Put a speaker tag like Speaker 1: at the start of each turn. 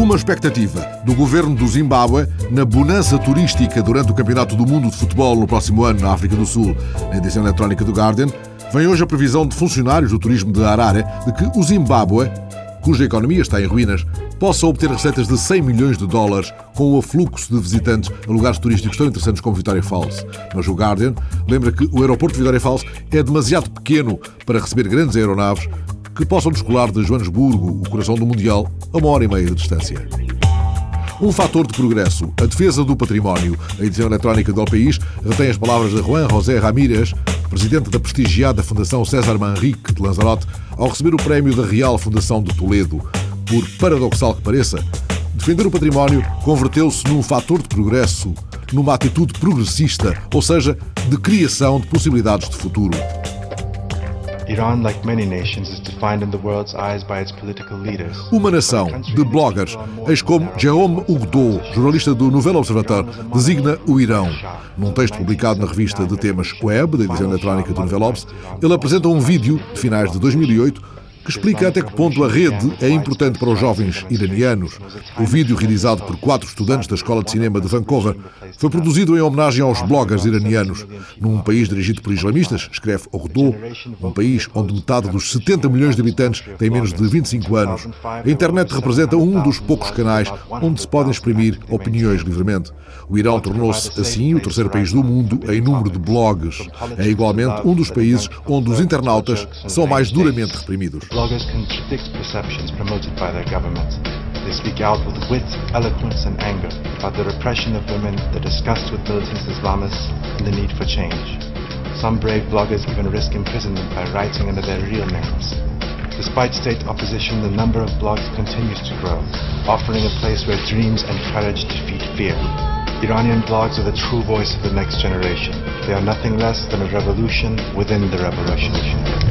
Speaker 1: Uma expectativa do governo do Zimbábue na bonança turística durante o Campeonato do Mundo de Futebol no próximo ano na África do Sul. Na edição eletrónica do Guardian, vem hoje a previsão de funcionários do turismo de Harare de que o Zimbábue, cuja economia está em ruínas, possa obter receitas de 100 milhões de dólares com o afluxo de visitantes a lugares turísticos tão interessantes como Vitória Falls. Mas o Guardian lembra que o aeroporto de Vitória Falls é demasiado pequeno para receber grandes aeronaves que possam descolar de Joanesburgo, o coração do Mundial, a uma hora e meia de distância. Um fator de progresso, a defesa do património. A edição eletrónica do País retém as palavras de Juan José Ramírez, presidente da prestigiada Fundação César Manrique de Lanzarote, ao receber o prémio da Real Fundação de Toledo. Por paradoxal que pareça, defender o património converteu-se num fator de progresso, numa atitude progressista, ou seja, de criação de possibilidades de futuro. Uma nação de bloggers, eis como Jérôme Hugdo, jornalista do Nouvel Observateur, designa o Irão. Num texto publicado na revista de temas Web, da edição eletrónica do Nouvel Obs, ele apresenta um vídeo de finais de 2008 que explica até que ponto a rede é importante para os jovens iranianos. O vídeo, realizado por quatro estudantes da Escola de Cinema de Vancouver, foi produzido em homenagem aos bloggers iranianos. Num país dirigido por islamistas, escreve Ordo, um país onde metade dos 70 milhões de habitantes tem menos de 25 anos. A internet representa um dos poucos canais onde se podem exprimir opiniões livremente. O Irão tornou-se, assim, o terceiro país do mundo em número de blogs. É igualmente um dos países onde os internautas são mais duramente reprimidos.
Speaker 2: Bloggers contradict perceptions promoted by their government. They speak out with wit, eloquence, and anger about the repression of women, the disgust with militant Islamists, and the need for change. Some brave bloggers even risk imprisonment by writing under their real names. Despite state opposition, the number of blogs continues to grow, offering a place where dreams and courage defeat fear. Iranian blogs are the true voice of the next generation. They are nothing less than a revolution within the revolution.